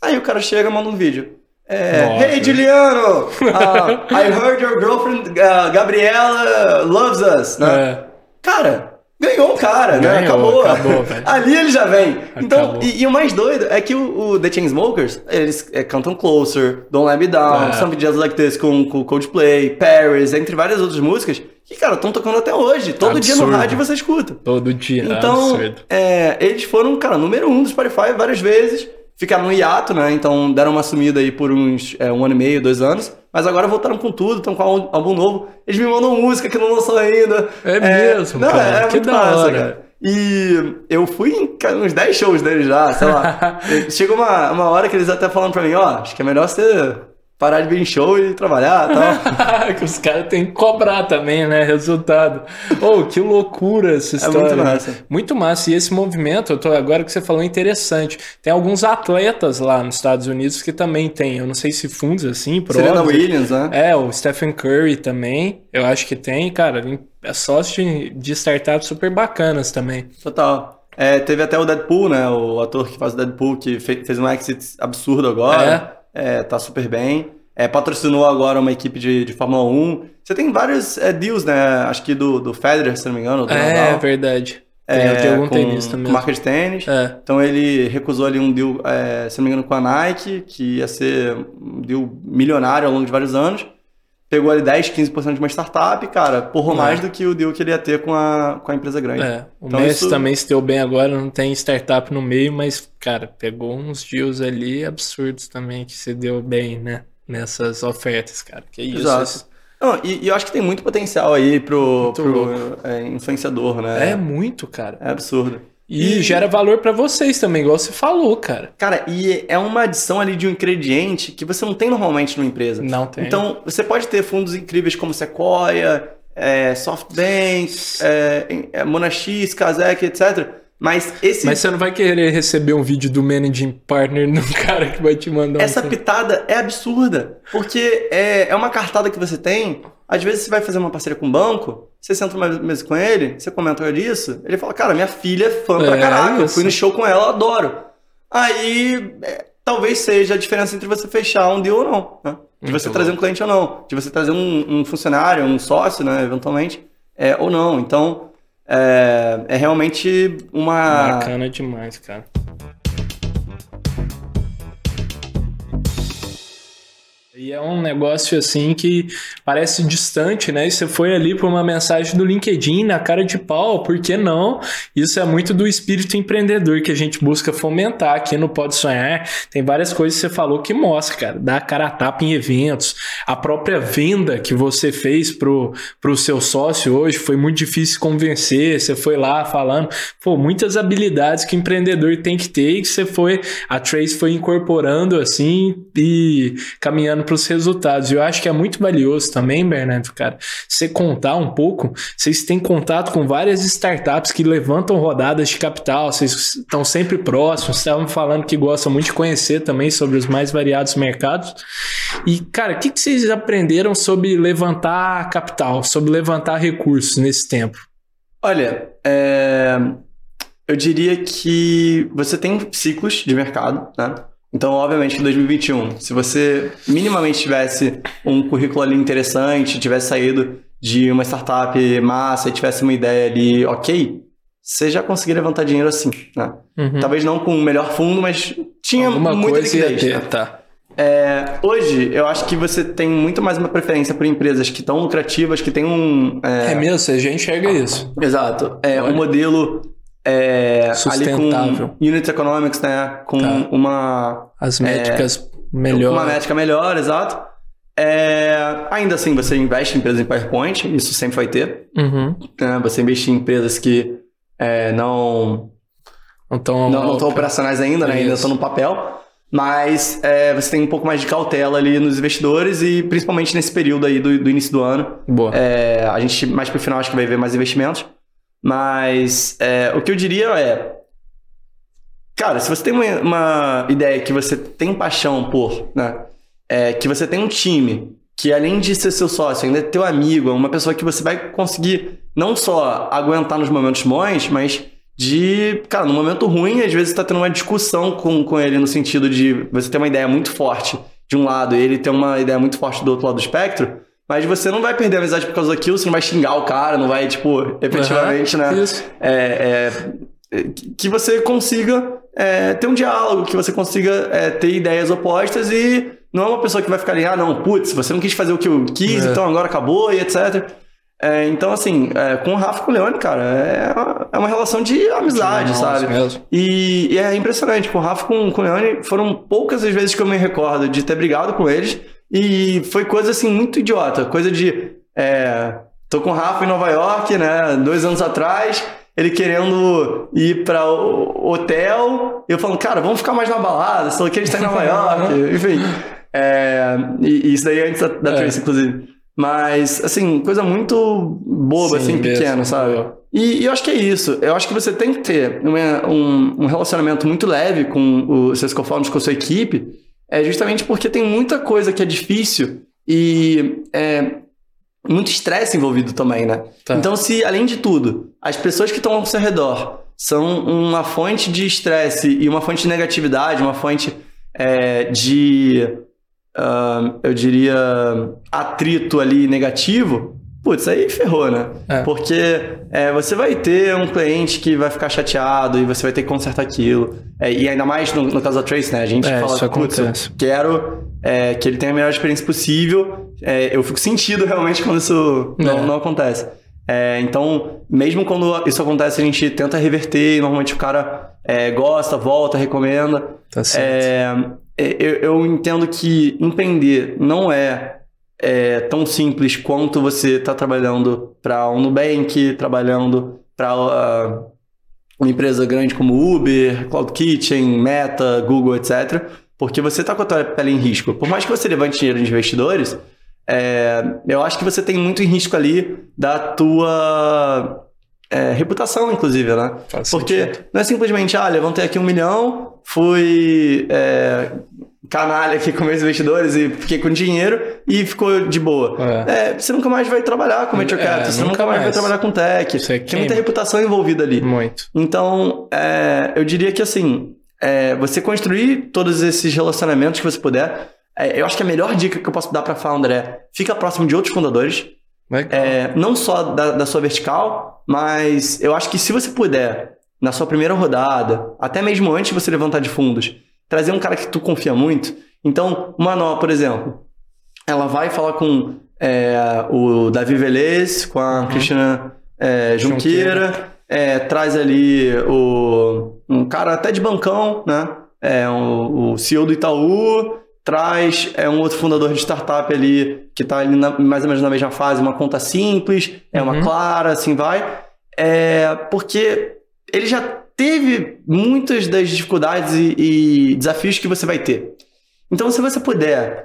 Aí o cara chega e manda um vídeo. É, hey Juliano, uh, I heard your girlfriend uh, Gabriela loves us. Né? É. Cara, Ganhou o cara, né? Acabou. acabou Ali ele já vem. Então, e, e, o mais doido é que o, o The Chainsmokers, eles é, cantam Closer, Don't Let Me Down, é. Some Just Like This com, com Coldplay, Paris, entre várias outras músicas, que, cara, estão tocando até hoje. Todo absurdo. dia no rádio você escuta. Todo dia, Então, é, eles foram, cara, número um do Spotify várias vezes ficaram no hiato, né? Então deram uma sumida aí por uns é, um ano e meio, dois anos. Mas agora voltaram com tudo, estão com um álbum novo. Eles me mandam música que não lançou ainda. É, é mesmo, não, cara. É, é que muito da massa, hora. cara. E eu fui em uns 10 shows deles já, sei lá. Chegou uma, uma hora que eles até falando pra mim, ó, oh, acho que é melhor você parar de vir em show e trabalhar e tal. que os caras têm que cobrar também, né? Resultado. Oh, que loucura essa história. É muito massa. Muito massa. E esse movimento, eu tô, agora que você falou, é interessante. Tem alguns atletas lá nos Estados Unidos que também tem, eu não sei se fundos assim, pronto. Serena Williams, né? É, o Stephen Curry também, eu acho que tem, cara. É sócio de, de startups super bacanas também. Total. É, teve até o Deadpool, né? O ator que faz o Deadpool, que fez um exit absurdo agora. É é, tá super bem. É, patrocinou agora uma equipe de, de Fórmula 1. Você tem vários é, deals, né? Acho que do, do Federer, se não me engano. é, Nadal. verdade. Tem, é, tem algum com, tenista mesmo. Com marca de tênis. É. Então ele recusou ali um deal, é, se não me engano, com a Nike, que ia ser um deal milionário ao longo de vários anos pegou ali 10, 15% de uma startup, cara, porrou é. mais do que o deal que ele ia ter com a, com a empresa grande. É, o então, Messi isso... também se deu bem agora, não tem startup no meio, mas, cara, pegou uns deals ali absurdos também que se deu bem, né? Nessas ofertas, cara. Que isso. Exato. Não, e, e, eu acho que tem muito potencial aí pro, pro é, influenciador, né? É muito, cara. É absurdo. E, e, gera valor para vocês também, igual você falou, cara. Cara, e é uma adição ali de um ingrediente que você não tem normalmente numa empresa. Não tem. Então, você pode ter fundos incríveis como Sequoia, é, SoftBank, é, é, Monax, Kazek, etc. Mas esse. Mas você não vai querer receber um vídeo do managing partner do cara que vai te mandar Essa um... pitada é absurda. Porque é, é uma cartada que você tem às vezes você vai fazer uma parceria com um banco, você senta numa mesa com ele, você comenta disso, ele fala, cara, minha filha é fã pra é, caraca, eu fui no show com ela, adoro. Aí, é, talvez seja a diferença entre você fechar um deal ou não, né? De você trazer um cliente ou não, de você trazer um, um funcionário, um sócio, né, eventualmente, é, ou não. Então, é, é realmente uma... Bacana demais, cara. E é um negócio assim que parece distante, né? E você foi ali por uma mensagem do LinkedIn na cara de pau, por que não? Isso é muito do espírito empreendedor que a gente busca fomentar aqui no Pode Sonhar. Tem várias coisas que você falou que mostra, cara. Dá cara a tapa em eventos. A própria venda que você fez pro, pro seu sócio hoje foi muito difícil convencer. Você foi lá falando, pô, muitas habilidades que o empreendedor tem que ter e que você foi, a Trace foi incorporando assim e caminhando para os resultados. Eu acho que é muito valioso também, Bernardo, cara, você contar um pouco. Vocês têm contato com várias startups que levantam rodadas de capital, vocês estão sempre próximos, estavam falando que gostam muito de conhecer também sobre os mais variados mercados. E, cara, o que, que vocês aprenderam sobre levantar capital, sobre levantar recursos nesse tempo? Olha, é... eu diria que você tem ciclos de mercado, né? Então, obviamente, em 2021, se você minimamente tivesse um currículo ali interessante, tivesse saído de uma startup massa e tivesse uma ideia ali ok, você já conseguiria levantar dinheiro assim, né? Uhum. Talvez não com o melhor fundo, mas tinha Alguma muita coisa liquidez. Ter, né? tá. É, hoje, eu acho que você tem muito mais uma preferência por empresas que estão lucrativas, que tem um... É, é mesmo, você já enxerga isso. Exato. É um modelo é, ali com unit economics, né? Com tá. uma... As métricas é, melhor. Uma métrica melhor, exato. É, ainda assim, você investe em empresas em PowerPoint, isso sempre vai ter. Uhum. É, você investir em empresas que é, não estão não, não operacionais ainda, né? ainda estão no papel. Mas é, você tem um pouco mais de cautela ali nos investidores e principalmente nesse período aí do, do início do ano. Boa. É, a gente mais pro final acho que vai ver mais investimentos. Mas é, o que eu diria é. Cara, se você tem uma, uma ideia que você tem paixão por, né? É, que você tem um time que além de ser seu sócio, ainda é teu amigo, é uma pessoa que você vai conseguir não só aguentar nos momentos bons, mas de, cara, no momento ruim, às vezes você tá tendo uma discussão com, com ele no sentido de você ter uma ideia muito forte de um lado e ele ter uma ideia muito forte do outro lado do espectro, mas você não vai perder a amizade por causa daquilo, você não vai xingar o cara, não vai, tipo, efetivamente, uhum, né? Isso. É, é, que você consiga é, ter um diálogo, que você consiga é, ter ideias opostas e não é uma pessoa que vai ficar ali, ah, não, putz, você não quis fazer o que eu quis, é. então agora acabou e etc. É, então, assim, é, com o Rafa e com o Leone, cara, é uma, é uma relação de amizade, sabe? Mesmo. E, e, é impressionante, com o Rafa e com, com o Leone, foram poucas as vezes que eu me recordo de ter brigado com eles e foi coisa assim muito idiota, coisa de. É, tô com o Rafa em Nova York, né? Dois anos atrás, ele querendo ir para o hotel, e eu falando, cara, vamos ficar mais na balada, só que ele está em Nova York, enfim. É, e, e, isso daí antes da, da é. Tracy, inclusive. Mas, assim, coisa muito boba, Sim, assim, pequena, sabe? E, e, eu acho que é isso. Eu acho que você tem que ter um, um relacionamento muito leve com os seus co-founders, com a sua equipe, é justamente porque tem muita coisa que é difícil e é muito estresse envolvido também, né? Tá. Então, se além de tudo, as pessoas que estão ao seu redor são uma fonte de estresse e uma fonte de negatividade, uma fonte é, de, uh, eu diria, atrito ali negativo, Putz, aí ferrou, né? É. Porque é, você vai ter um cliente que vai ficar chateado e você vai ter que consertar aquilo. É, e ainda mais no, no, caso da Trace, né? A gente é, fala, putz, quero é, que ele tenha a melhor experiência possível. É, eu fico sentido realmente quando isso não, não acontece. então, mesmo quando isso acontece, a gente tenta reverter e normalmente o cara gosta, volta, recomenda. Tá certo. eu, eu entendo que empreender não é é, tão simples quanto você está trabalhando para um Nubank, trabalhando para uh, ah, uma empresa grande como Uber, Cloud Kitchen, Meta, Google, etc. Porque você está com a tua pele em risco. Por mais que você levante dinheiro de investidores, é, eu acho que você tem muito em risco ali da tua é, reputação, inclusive, né? Faz Porque sentido. não é simplesmente, ah, levantei aqui um milhão, fui é, canalha aqui com meus investidores e fiquei com dinheiro e ficou de boa. É. É, você nunca mais vai trabalhar com venture capital, é, você nunca mais. mais vai trabalhar com tech. Você tem muita reputação envolvida ali. Muito. Então, é, eu diria que assim, é, você construir todos esses relacionamentos que você puder, eu acho que a melhor dica que eu posso dar para founder é fica próximo de outros fundadores. É, não só da, da sua vertical, mas eu acho que se você puder, na sua primeira rodada, até mesmo antes de você levantar de fundos, trazer um cara que tu confia muito. Então, o Manuel, por exemplo, ela vai falar com é, o Davi Velez, com a uhum. Cristina é, Junqueira, é, traz ali o, um cara até de bancão, né? É, o, o CEO do Itaú, traz é um outro fundador de startup ali que está ali na, mais ou menos na mesma fase, uma conta simples, é uma uhum. clara, assim vai. É, porque ele já teve muitas das dificuldades e, e, desafios que você vai ter. Então, se você puder,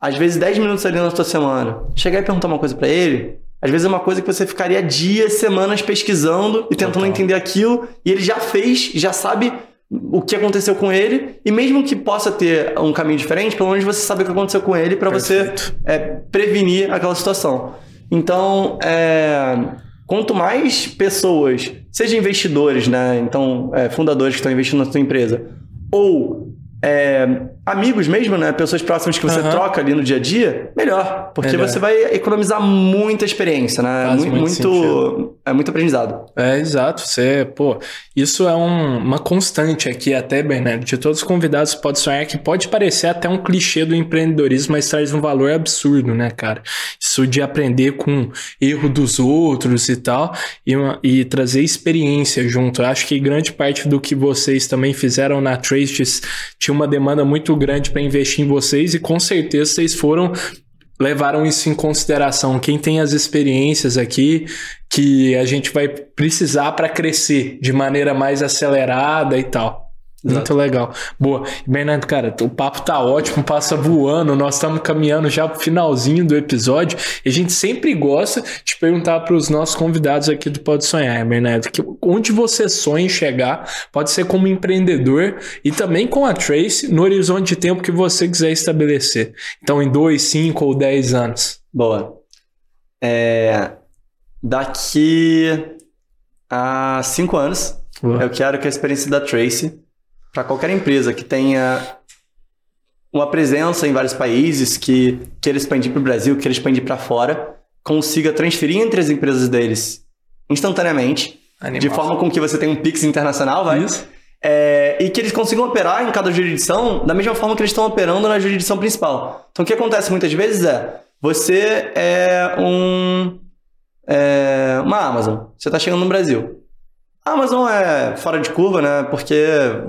às vezes 10 minutos ali na sua semana, chegar e perguntar uma coisa para ele, às vezes é uma coisa que você ficaria dias, semanas pesquisando e tentando Total. entender aquilo, e ele já fez, já sabe o que aconteceu com ele, e mesmo que possa ter um caminho diferente, pelo menos você sabe o que aconteceu com ele para você é, prevenir aquela situação. Então, é, quanto mais pessoas, seja investidores, né? Então, é, fundadores que estão investindo na sua empresa, ou é, amigos mesmo, né? Pessoas próximas que você uhum. troca ali no dia a dia, melhor. Porque melhor. você vai economizar muita experiência, né? Faz muito, muito é muito aprendizado. É, exato. Você, pô, isso é um, uma constante aqui até, Bernardo, de todos os convidados pode sonhar que pode parecer até um clichê do empreendedorismo, mas traz um valor absurdo, né, cara? Isso de aprender com erro dos outros e tal, e, uma, e trazer experiência junto. Eu acho que grande parte do que vocês também fizeram na Traces tinha uma demanda muito grande para investir em vocês e com certeza vocês foram levaram isso em consideração. Quem tem as experiências aqui que a gente vai precisar para crescer de maneira mais acelerada e tal. Muito legal. Boa. Bernardo, cara, o papo tá ótimo, passa voando. Nós estamos caminhando já pro finalzinho do episódio. E a gente sempre gosta de perguntar para os nossos convidados aqui do Pode Sonhar, Bernardo, que, onde você sonha em chegar, pode ser como empreendedor e também com a Trace, no horizonte de tempo que você quiser estabelecer. Então, em dois, cinco ou dez anos. Boa. É... Daqui a cinco anos, Boa. eu quero que a experiência da Trace para qualquer empresa que tenha uma presença em vários países, que queira expandir para o Brasil, queira expandir para fora, consiga transferir entre as empresas deles instantaneamente, Animal. de forma com que você tenha um Pix internacional, vai? Isso. É, e que eles consigam operar em cada jurisdição da mesma forma que eles estão operando na jurisdição principal. Então, o que acontece muitas vezes é, você é um... É, uma Amazon, você está chegando no Brasil. A Amazon é fora de curva, né? Porque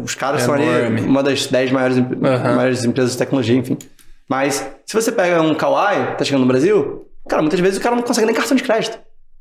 os caras é são ali uma das 10 maiores, uhum. maiores empresas de tecnologia, enfim. Mas se você pega um Kawaii, tá chegando no Brasil, cara, muitas vezes o cara não consegue nem cartão de crédito.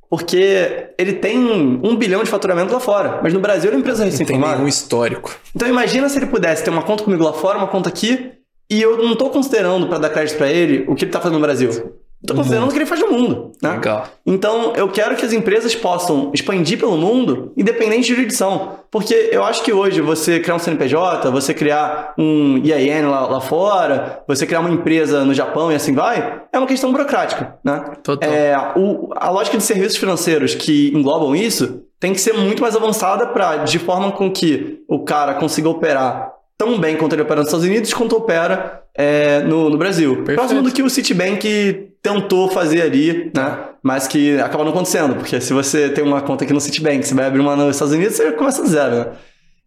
Porque ele tem um bilhão de faturamento lá fora. Mas no Brasil ele é uma empresa recém-formada. Tem nenhum histórico. Então imagina se ele pudesse ter uma conta comigo lá fora, uma conta aqui, e eu não tô considerando para dar crédito para ele o que ele tá fazendo no Brasil. Estou considerando o que ele faz no mundo. Né? Legal. Então, eu quero que as empresas possam expandir pelo mundo, independente de jurisdição. Porque eu acho que hoje você criar um CNPJ, você criar um IAN lá, lá fora, você criar uma empresa no Japão e assim vai, é uma questão burocrática. Né? Total. É, o, a lógica de serviços financeiros que englobam isso tem que ser muito mais avançada para de forma com que o cara consiga operar tão bem quanto ele opera nos Estados Unidos quanto opera é, no, no, Brasil. Perfeito. Próximo do que o Citibank tentou fazer ali, né? Mas que acaba não acontecendo, porque se você tem uma conta aqui no Citibank, você vai abrir uma nos Estados Unidos, você começa do zero, né?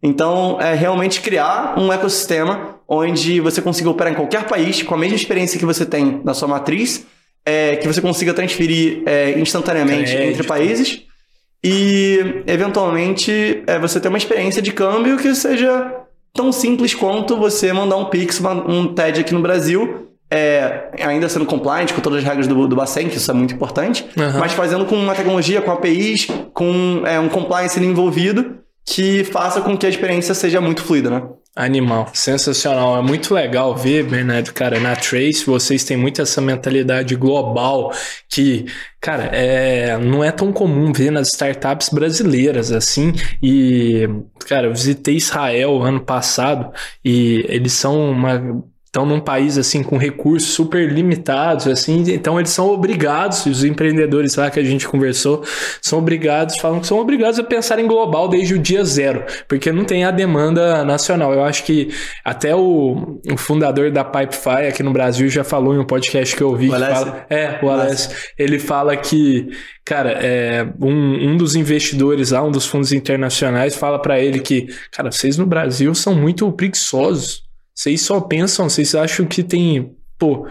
Então, é realmente criar um ecossistema onde você consiga operar em qualquer país com a mesma experiência que você tem na sua matriz, é, que você consiga transferir é, instantaneamente Crédito. entre países e, eventualmente, é, você ter uma experiência de câmbio que seja tão simples quanto você mandar um Pix, um TED aqui no Brasil, é, ainda sendo compliant com todas as regras do, do Bacen, que isso é muito importante, uhum. mas fazendo com uma tecnologia, com APIs, com é, um compliance envolvido, que faça com que a experiência seja muito fluida, né? Animal, sensacional. É muito legal ver, Bernardo, cara, na Trace vocês têm muito essa mentalidade global que, cara, é, não é tão comum ver nas startups brasileiras assim. E, cara, eu visitei Israel ano passado e eles são uma estão num país assim com recursos super limitados, assim, então eles são obrigados, os empreendedores lá que a gente conversou, são obrigados, falam que são obrigados a pensar em global desde o dia zero, porque não tem a demanda nacional. Eu acho que até o, o fundador da Pipefy aqui no Brasil já falou em um podcast que eu ouvi, que fala, é, o Alessio, ele fala que Cara, é, um, um dos investidores lá, um dos fundos internacionais, fala para ele que, cara, vocês no Brasil são muito preguiçosos. Vocês só pensam, vocês acham que tem, pô,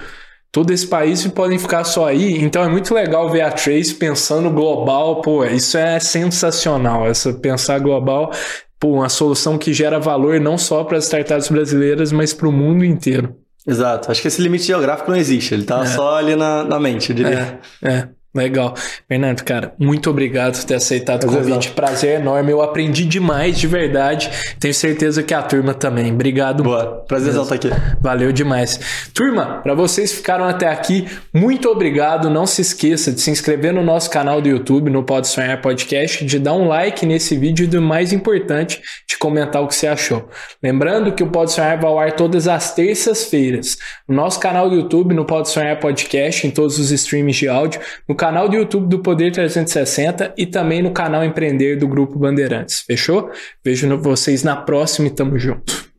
todo esse país e podem ficar só aí. Então é muito legal ver a Trace pensando global, pô, isso é sensacional, essa pensar global, pô, uma solução que gera valor não só para as startups brasileiras, mas para o mundo inteiro. Exato. Acho que esse limite geográfico não existe, ele tá é. só ali na, na mente, eu diria. É, é. Legal. Fernando, cara, muito obrigado por ter aceitado o convite. Prazer enorme. Eu aprendi demais, de verdade. Tenho certeza que a turma também. Obrigado. Boa. Prazer estar aqui. Valeu demais. Turma, para vocês que ficaram até aqui, muito obrigado. Não se esqueça de se inscrever no nosso canal do YouTube, no Pode Sonhar Podcast, de dar um like nesse vídeo e, do mais importante, de comentar o que você achou. Lembrando que o Pode Sonhar vai ao ar todas as terças-feiras. No nosso canal do YouTube, no Pode Sonhar Podcast, em todos os streams de áudio, no canal do YouTube do Poder 360 e também no canal Empreender do Grupo Bandeirantes. Fechou? Vejo vocês na próxima e tamo junto.